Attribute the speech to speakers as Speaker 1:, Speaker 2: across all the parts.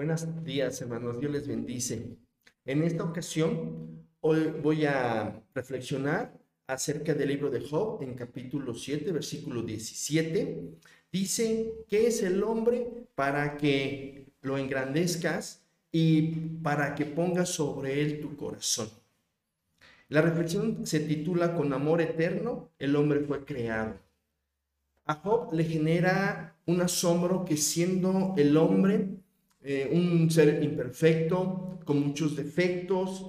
Speaker 1: Buenos días, hermanos. Dios les bendice. En esta ocasión, hoy voy a reflexionar acerca del libro de Job en capítulo 7, versículo 17. Dice, ¿qué es el hombre para que lo engrandezcas y para que pongas sobre él tu corazón? La reflexión se titula Con amor eterno, el hombre fue creado. A Job le genera un asombro que siendo el hombre eh, un ser imperfecto, con muchos defectos,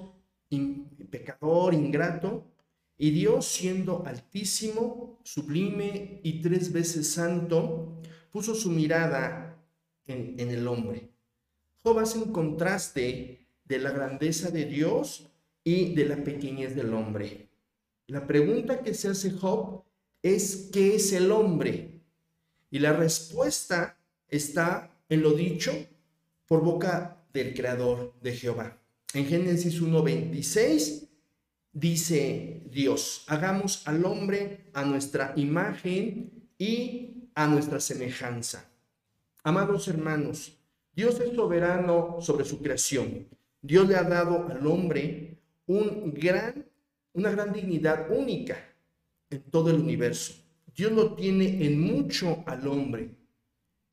Speaker 1: pecador, ingrato, y Dios siendo altísimo, sublime y tres veces santo, puso su mirada en, en el hombre. Job hace un contraste de la grandeza de Dios y de la pequeñez del hombre. La pregunta que se hace Job es, ¿qué es el hombre? Y la respuesta está en lo dicho por boca del Creador de Jehová. En Génesis 1.26 dice Dios, hagamos al hombre a nuestra imagen y a nuestra semejanza. Amados hermanos, Dios es soberano sobre su creación. Dios le ha dado al hombre un gran, una gran dignidad única en todo el universo. Dios lo tiene en mucho al hombre.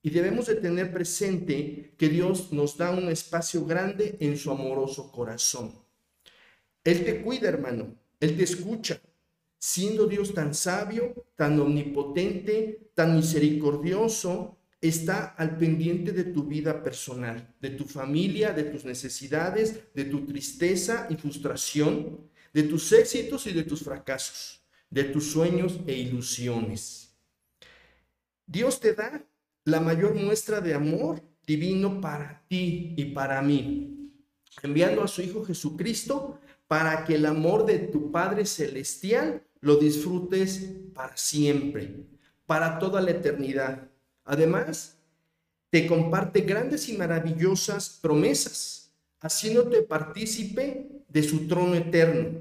Speaker 1: Y debemos de tener presente que Dios nos da un espacio grande en su amoroso corazón. Él te cuida, hermano. Él te escucha. Siendo Dios tan sabio, tan omnipotente, tan misericordioso, está al pendiente de tu vida personal, de tu familia, de tus necesidades, de tu tristeza y frustración, de tus éxitos y de tus fracasos, de tus sueños e ilusiones. Dios te da la mayor muestra de amor divino para ti y para mí, enviando a su Hijo Jesucristo para que el amor de tu Padre Celestial lo disfrutes para siempre, para toda la eternidad. Además, te comparte grandes y maravillosas promesas, haciéndote partícipe de su trono eterno.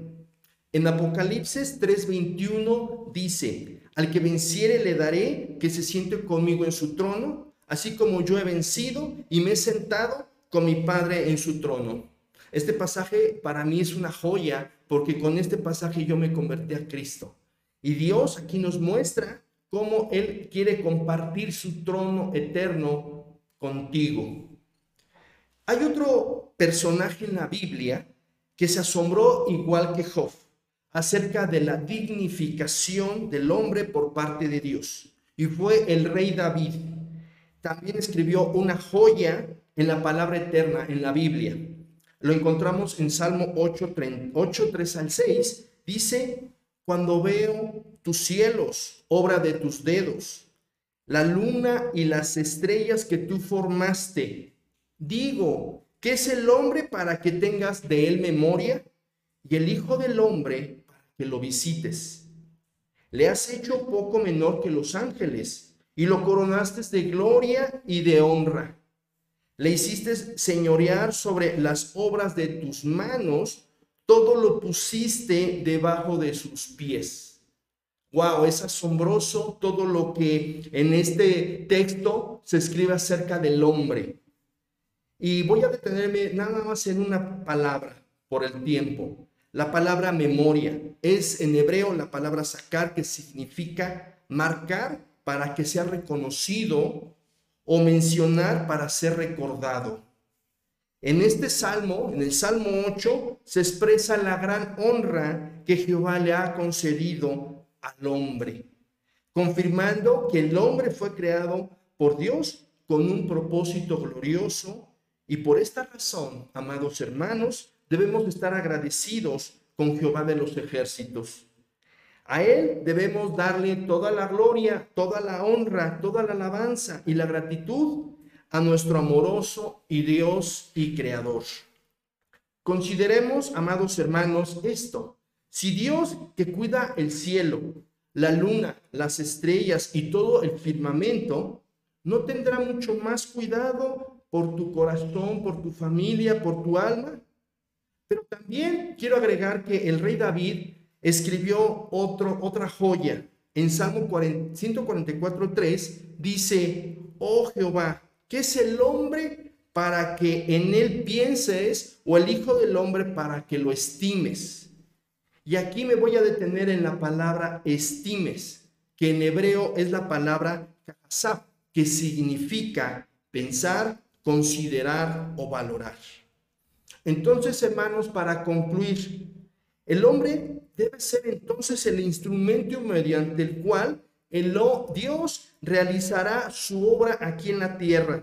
Speaker 1: En Apocalipsis 3:21 dice, al que venciere le daré que se siente conmigo en su trono, así como yo he vencido y me he sentado con mi Padre en su trono. Este pasaje para mí es una joya porque con este pasaje yo me convertí a Cristo. Y Dios aquí nos muestra cómo Él quiere compartir su trono eterno contigo. Hay otro personaje en la Biblia que se asombró igual que Job acerca de la dignificación del hombre por parte de Dios. Y fue el rey David. También escribió una joya en la palabra eterna en la Biblia. Lo encontramos en Salmo 8, 3, al 6. Dice, cuando veo tus cielos, obra de tus dedos, la luna y las estrellas que tú formaste, digo, ¿qué es el hombre para que tengas de él memoria? Y el Hijo del Hombre que lo visites. Le has hecho poco menor que los ángeles y lo coronaste de gloria y de honra. Le hiciste señorear sobre las obras de tus manos, todo lo pusiste debajo de sus pies. Wow, es asombroso todo lo que en este texto se escribe acerca del hombre. Y voy a detenerme nada más en una palabra por el tiempo. La palabra memoria es en hebreo la palabra sacar que significa marcar para que sea reconocido o mencionar para ser recordado. En este salmo, en el Salmo 8, se expresa la gran honra que Jehová le ha concedido al hombre, confirmando que el hombre fue creado por Dios con un propósito glorioso y por esta razón, amados hermanos, debemos estar agradecidos con Jehová de los ejércitos. A Él debemos darle toda la gloria, toda la honra, toda la alabanza y la gratitud a nuestro amoroso y Dios y Creador. Consideremos, amados hermanos, esto. Si Dios que cuida el cielo, la luna, las estrellas y todo el firmamento, no tendrá mucho más cuidado por tu corazón, por tu familia, por tu alma. Pero también quiero agregar que el rey David escribió otra joya. En Salmo 144.3 dice, oh Jehová, ¿qué es el hombre para que en él pienses o el Hijo del Hombre para que lo estimes. Y aquí me voy a detener en la palabra estimes, que en hebreo es la palabra que significa pensar, considerar o valorar. Entonces, hermanos, para concluir, el hombre debe ser entonces el instrumento mediante el cual el Dios realizará su obra aquí en la tierra.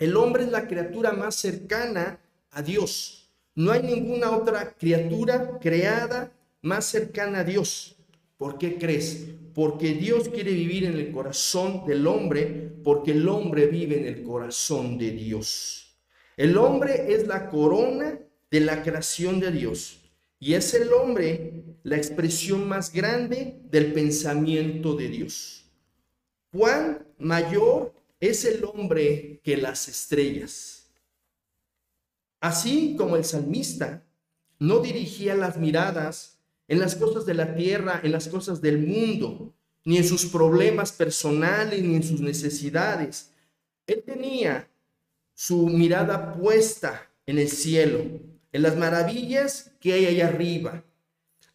Speaker 1: El hombre es la criatura más cercana a Dios. No hay ninguna otra criatura creada más cercana a Dios. ¿Por qué crees? Porque Dios quiere vivir en el corazón del hombre, porque el hombre vive en el corazón de Dios. El hombre es la corona de la creación de Dios. Y es el hombre la expresión más grande del pensamiento de Dios. ¿Cuán mayor es el hombre que las estrellas? Así como el salmista no dirigía las miradas en las cosas de la tierra, en las cosas del mundo, ni en sus problemas personales, ni en sus necesidades. Él tenía su mirada puesta en el cielo, en las maravillas que hay allá arriba.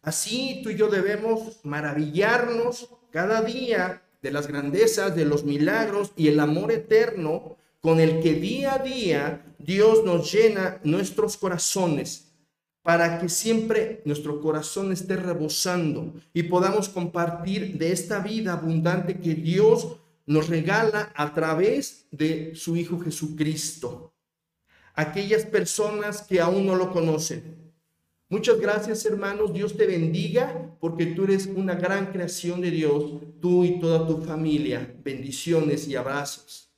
Speaker 1: Así tú y yo debemos maravillarnos cada día de las grandezas, de los milagros y el amor eterno con el que día a día Dios nos llena nuestros corazones para que siempre nuestro corazón esté rebosando y podamos compartir de esta vida abundante que Dios nos regala a través de su Hijo Jesucristo. Aquellas personas que aún no lo conocen. Muchas gracias hermanos, Dios te bendiga porque tú eres una gran creación de Dios, tú y toda tu familia. Bendiciones y abrazos.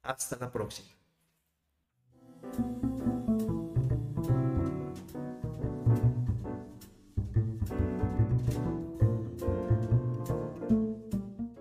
Speaker 1: Hasta la próxima.